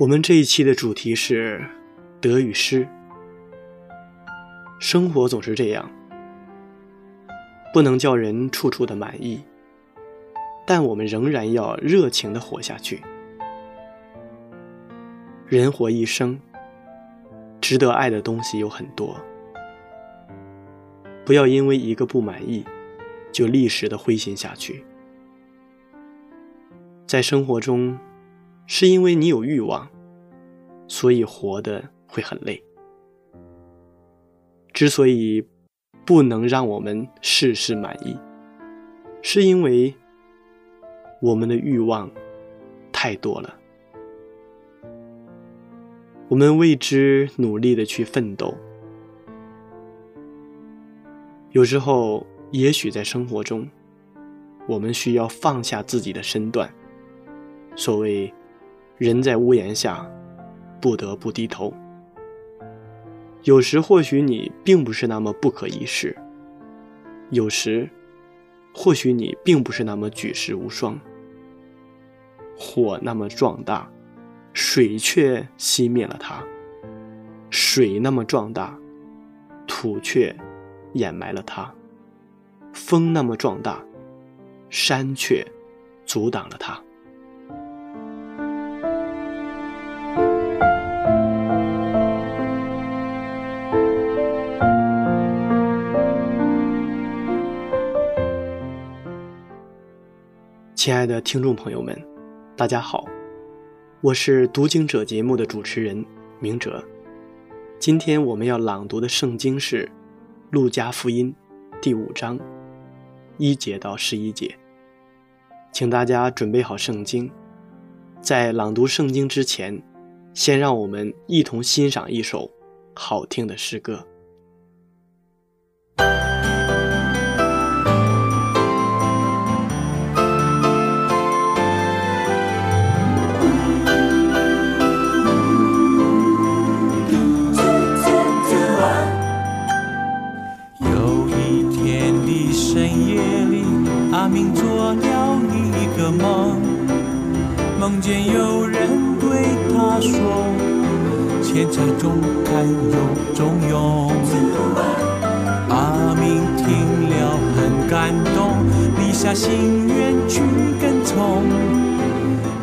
我们这一期的主题是得与失。生活总是这样，不能叫人处处的满意，但我们仍然要热情的活下去。人活一生，值得爱的东西有很多，不要因为一个不满意，就立时的灰心下去。在生活中。是因为你有欲望，所以活的会很累。之所以不能让我们事事满意，是因为我们的欲望太多了。我们为之努力的去奋斗，有时候也许在生活中，我们需要放下自己的身段。所谓。人在屋檐下，不得不低头。有时或许你并不是那么不可一世，有时或许你并不是那么举世无双。火那么壮大，水却熄灭了它；水那么壮大，土却掩埋了它；风那么壮大，山却阻挡了它。亲爱的听众朋友们，大家好，我是读经者节目的主持人明哲。今天我们要朗读的圣经是《路加福音》第五章一节到十一节，请大家准备好圣经。在朗读圣经之前，先让我们一同欣赏一首好听的诗歌。中看有中用。”阿明听了很感动，立下心愿去跟从，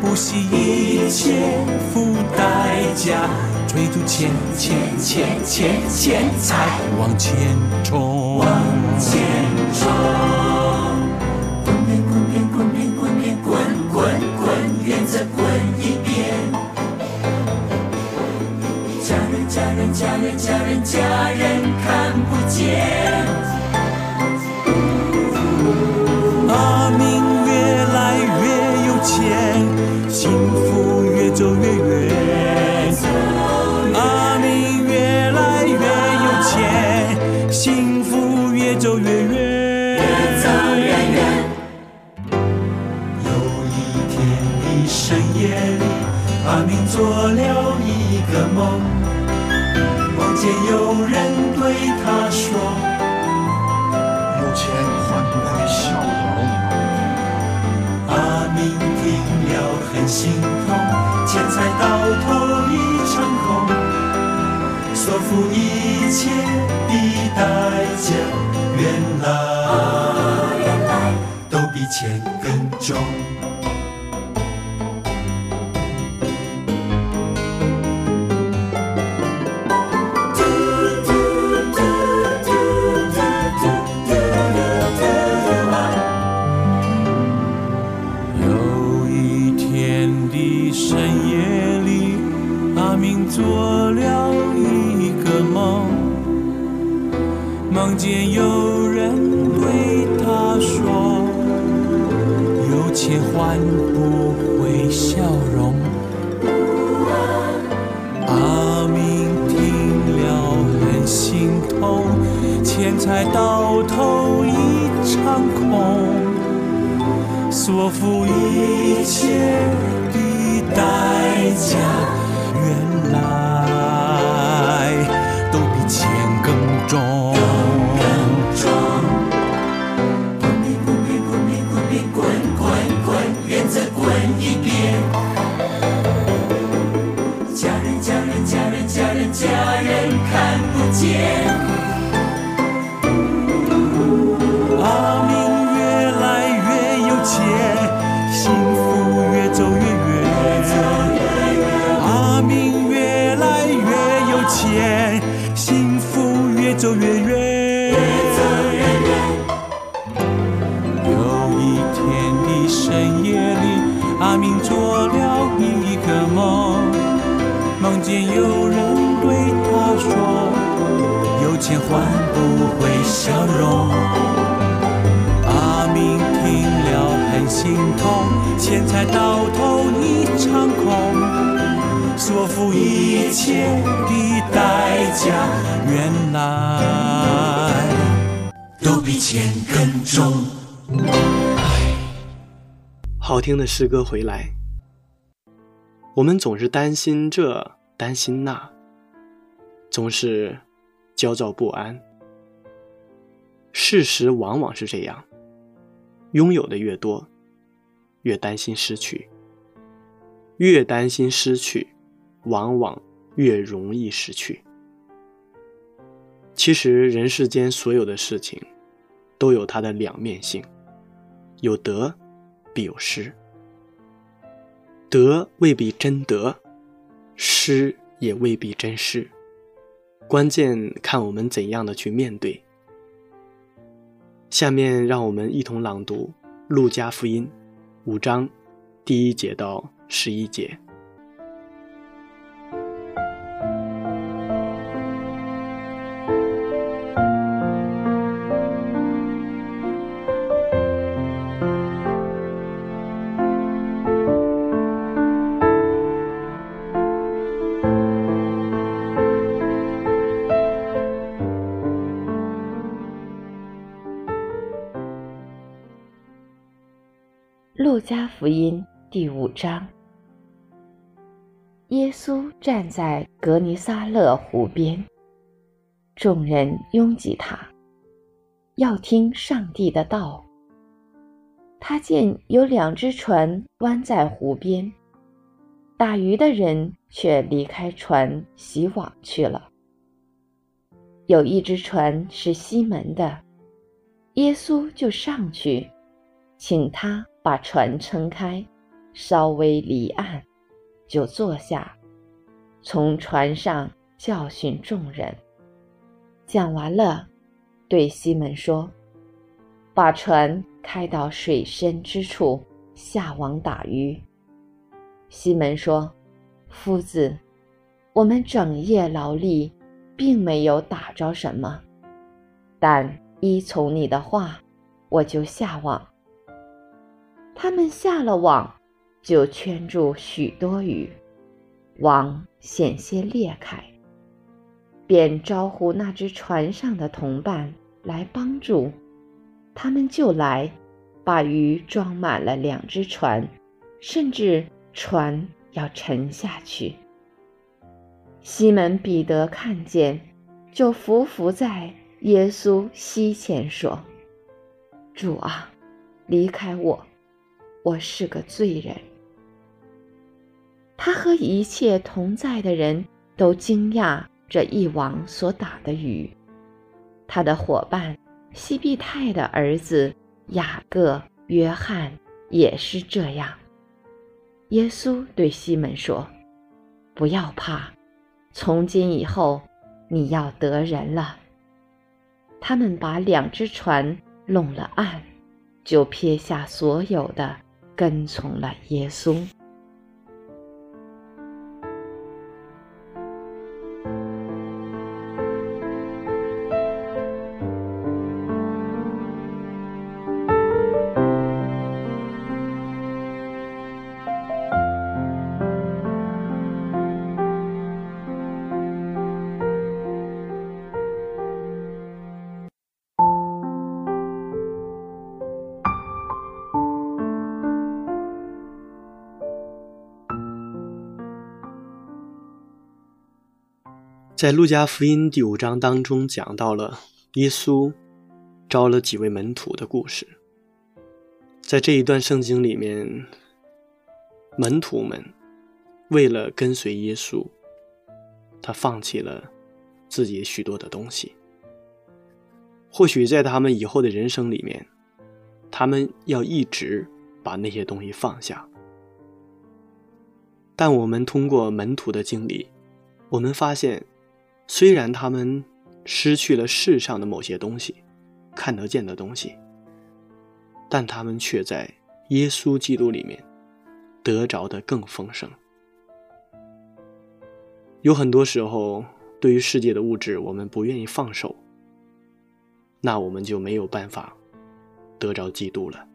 不惜一切付代价，追逐钱钱钱钱钱财往前冲，往前冲。家人，再滚一遍笑容。”阿明听了很心痛，钱财到头一场空，所付一切的代价，原来都比钱更重。好听的诗歌回来，我们总是担心这，担心那，总是焦躁不安。事实往往是这样，拥有的越多，越担心失去；越担心失去，往往越容易失去。其实，人世间所有的事情，都有它的两面性，有得。必有失，得未必真得，失也未必真失，关键看我们怎样的去面对。下面让我们一同朗读《路加福音》五章第一节到十一节。加福音第五章，耶稣站在格尼撒勒湖边，众人拥挤他，要听上帝的道。他见有两只船弯在湖边，打鱼的人却离开船洗网去了。有一只船是西门的，耶稣就上去，请他。把船撑开，稍微离岸，就坐下，从船上教训众人。讲完了，对西门说：“把船开到水深之处，下网打鱼。”西门说：“夫子，我们整夜劳力，并没有打着什么，但依从你的话，我就下网。”他们下了网，就圈住许多鱼，网险些裂开，便招呼那只船上的同伴来帮助。他们就来，把鱼装满了两只船，甚至船要沉下去。西门彼得看见，就伏伏在耶稣膝前说：“主啊，离开我。”我是个罪人。他和一切同在的人都惊讶这一网所打的鱼。他的伙伴西庇太的儿子雅各、约翰也是这样。耶稣对西门说：“不要怕，从今以后你要得人了。”他们把两只船拢了岸，就撇下所有的，跟从了耶稣。在路加福音第五章当中，讲到了耶稣招了几位门徒的故事。在这一段圣经里面，门徒们为了跟随耶稣，他放弃了自己许多的东西。或许在他们以后的人生里面，他们要一直把那些东西放下。但我们通过门徒的经历，我们发现。虽然他们失去了世上的某些东西，看得见的东西，但他们却在耶稣基督里面得着的更丰盛。有很多时候，对于世界的物质，我们不愿意放手，那我们就没有办法得着基督了。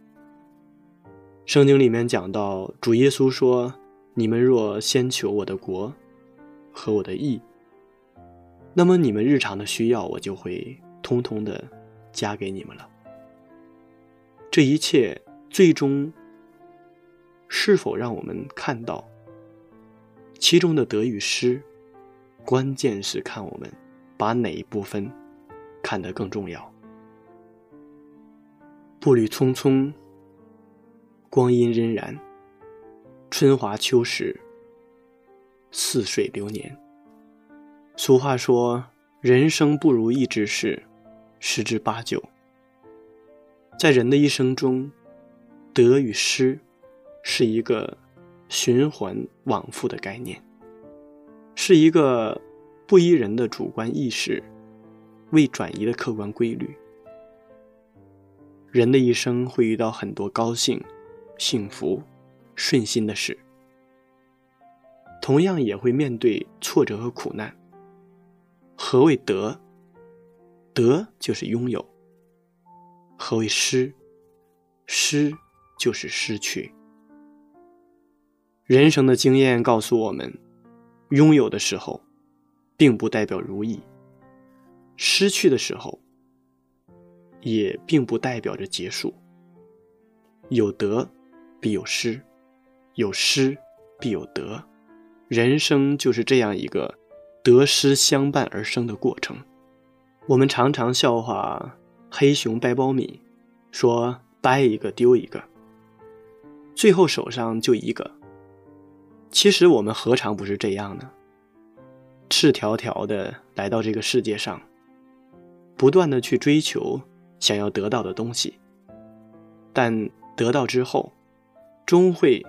圣经里面讲到，主耶稣说：“你们若先求我的国和我的义。”那么你们日常的需要，我就会通通的加给你们了。这一切最终是否让我们看到其中的得与失，关键是看我们把哪一部分看得更重要。步履匆匆，光阴荏苒，春华秋实，似水流年。俗话说：“人生不如意之事十之八九。”在人的一生中，得与失是一个循环往复的概念，是一个不依人的主观意识未转移的客观规律。人的一生会遇到很多高兴、幸福、顺心的事，同样也会面对挫折和苦难。何谓得？得就是拥有。何谓失？失就是失去。人生的经验告诉我们，拥有的时候，并不代表如意；失去的时候，也并不代表着结束。有得必有失，有失必有得。人生就是这样一个。得失相伴而生的过程，我们常常笑话黑熊掰苞米，说掰一个丢一个，最后手上就一个。其实我们何尝不是这样呢？赤条条的来到这个世界上，不断的去追求想要得到的东西，但得到之后，终会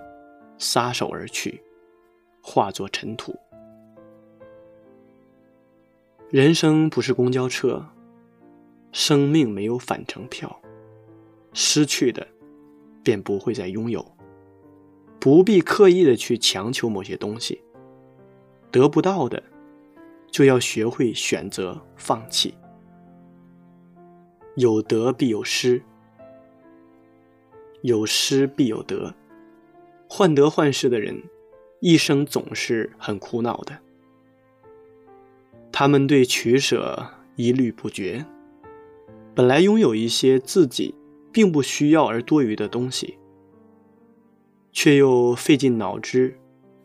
撒手而去，化作尘土。人生不是公交车，生命没有返程票，失去的便不会再拥有，不必刻意的去强求某些东西，得不到的就要学会选择放弃。有得必有失，有失必有得，患得患失的人，一生总是很苦恼的。他们对取舍一律不绝，本来拥有一些自己并不需要而多余的东西，却又费尽脑汁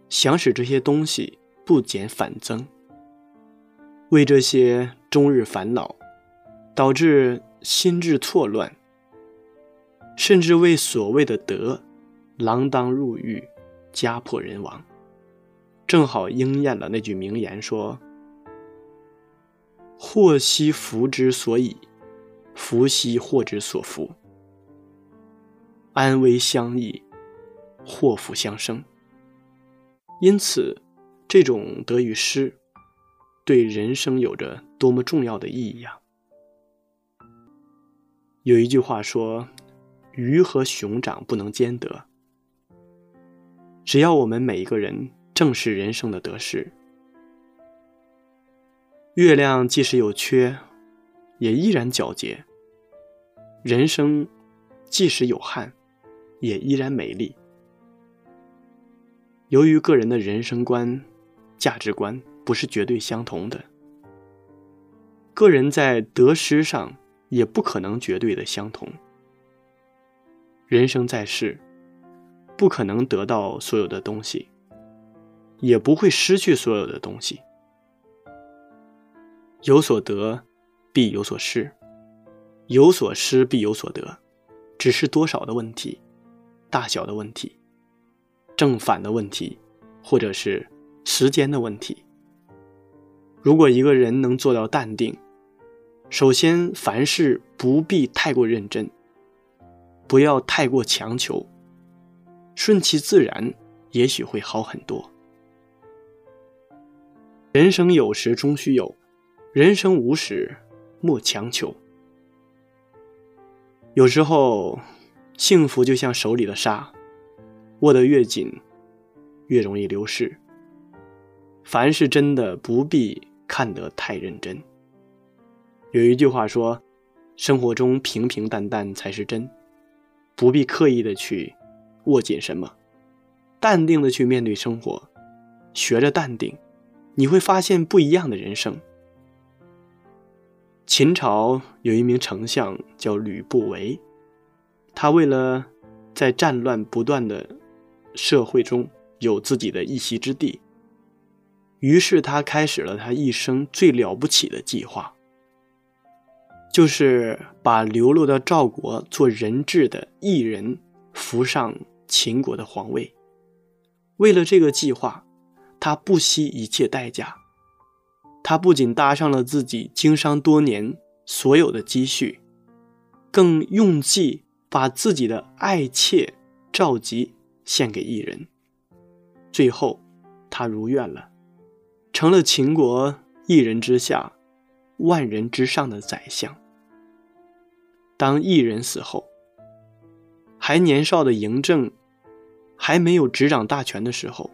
想使这些东西不减反增，为这些终日烦恼，导致心智错乱，甚至为所谓的德锒铛入狱，家破人亡，正好应验了那句名言说。祸兮福之所以，福兮祸之所伏，安危相依，祸福相生。因此，这种得与失，对人生有着多么重要的意义啊！有一句话说：“鱼和熊掌不能兼得。”只要我们每一个人正视人生的得失，月亮即使有缺，也依然皎洁；人生即使有憾，也依然美丽。由于个人的人生观、价值观不是绝对相同的，个人在得失上也不可能绝对的相同。人生在世。不可能得到所有的东西，也不会失去所有的东西。有所得，必有所失；有所失，必有所得，只是多少的问题，大小的问题，正反的问题，或者是时间的问题。如果一个人能做到淡定，首先凡事不必太过认真，不要太过强求。顺其自然，也许会好很多。人生有时终须有，人生无始莫强求。有时候，幸福就像手里的沙，握得越紧，越容易流失。凡是真的，不必看得太认真。有一句话说：“生活中平平淡淡才是真，不必刻意的去。”握紧什么，淡定的去面对生活，学着淡定，你会发现不一样的人生。秦朝有一名丞相叫吕不韦，他为了在战乱不断的社会中有自己的一席之地，于是他开始了他一生最了不起的计划，就是把流落到赵国做人质的异人扶上。秦国的皇位，为了这个计划，他不惜一切代价。他不仅搭上了自己经商多年所有的积蓄，更用计把自己的爱妾赵吉献给异人。最后，他如愿了，成了秦国一人之下、万人之上的宰相。当异人死后，还年少的嬴政。还没有执掌大权的时候，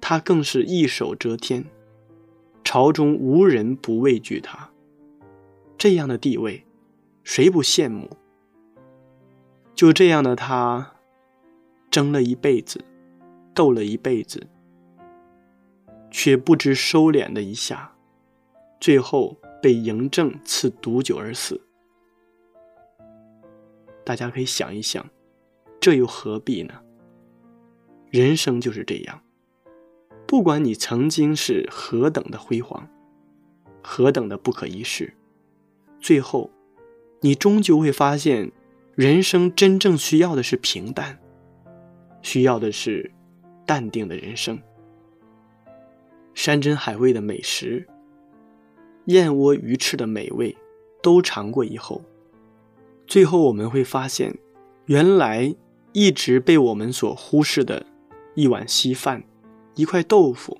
他更是一手遮天，朝中无人不畏惧他。这样的地位，谁不羡慕？就这样的他，争了一辈子，斗了一辈子，却不知收敛的一下，最后被嬴政赐毒酒而死。大家可以想一想，这又何必呢？人生就是这样，不管你曾经是何等的辉煌，何等的不可一世，最后，你终究会发现，人生真正需要的是平淡，需要的是淡定的人生。山珍海味的美食，燕窝鱼翅的美味，都尝过以后，最后我们会发现，原来一直被我们所忽视的。一碗稀饭，一块豆腐，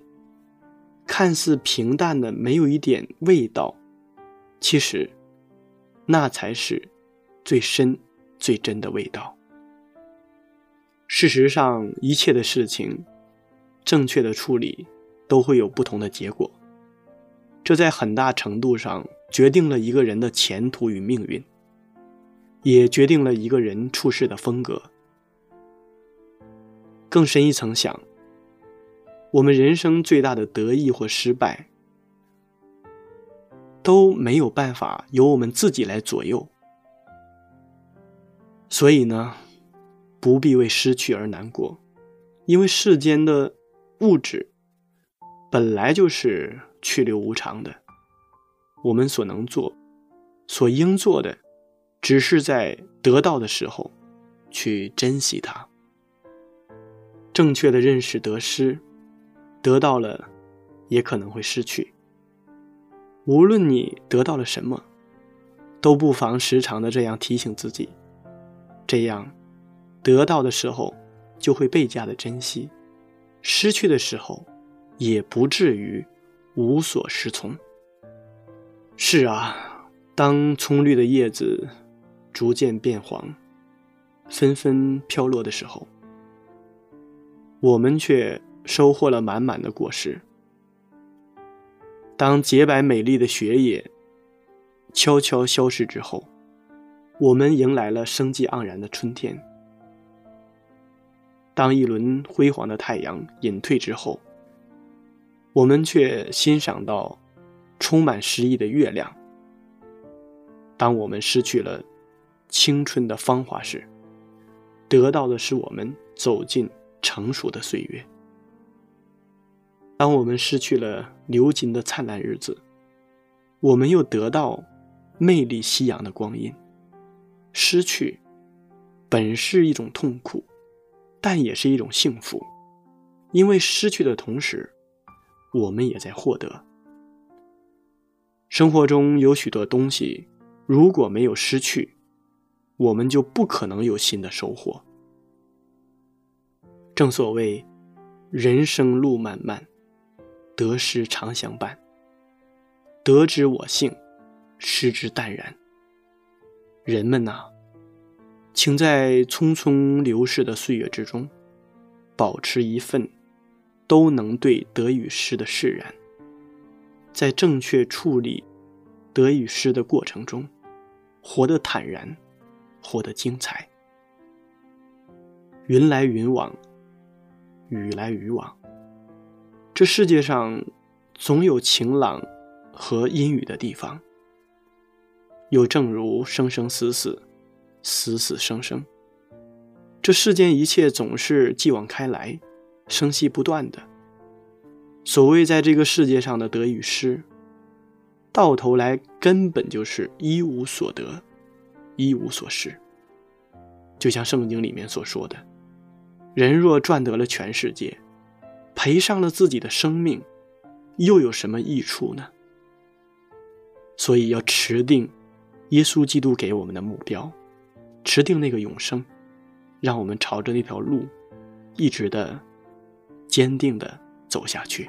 看似平淡的，没有一点味道，其实，那才是最深、最真的味道。事实上，一切的事情，正确的处理，都会有不同的结果。这在很大程度上决定了一个人的前途与命运，也决定了一个人处事的风格。更深一层想，我们人生最大的得意或失败，都没有办法由我们自己来左右。所以呢，不必为失去而难过，因为世间的物质本来就是去留无常的。我们所能做、所应做的，只是在得到的时候去珍惜它。正确的认识得失，得到了，也可能会失去。无论你得到了什么，都不妨时常的这样提醒自己，这样得到的时候就会倍加的珍惜，失去的时候也不至于无所适从。是啊，当葱绿的叶子逐渐变黄，纷纷飘落的时候，我们却收获了满满的果实。当洁白美丽的雪野悄悄消失之后，我们迎来了生机盎然的春天。当一轮辉煌的太阳隐退之后，我们却欣赏到充满诗意的月亮。当我们失去了青春的芳华时，得到的是我们走进成熟的岁月。当我们失去了流金的灿烂日子，我们又得到魅力夕阳的光阴。失去本是一种痛苦，但也是一种幸福，因为失去的同时，我们也在获得。生活中有许多东西，如果没有失去，我们就不可能有新的收获。正所谓，人生路漫漫。得失常相伴，得之我幸，失之淡然。人们呐，请在匆匆流逝的岁月之中，保持一份都能对得与失的释然，在正确处理得与失的过程中，活得坦然，活得精彩。云来云往，雨来雨往。这世界上总有晴朗和阴雨的地方，又正如生生死死，死死生生。这世间一切总是继往开来，生息不断的。所谓在这个世界上的得与失，到头来根本就是一无所得，一无所失。就像圣经里面所说的：“人若赚得了全世界。”赔上了自己的生命，又有什么益处呢？所以要持定耶稣基督给我们的目标，持定那个永生，让我们朝着那条路一直的坚定的走下去。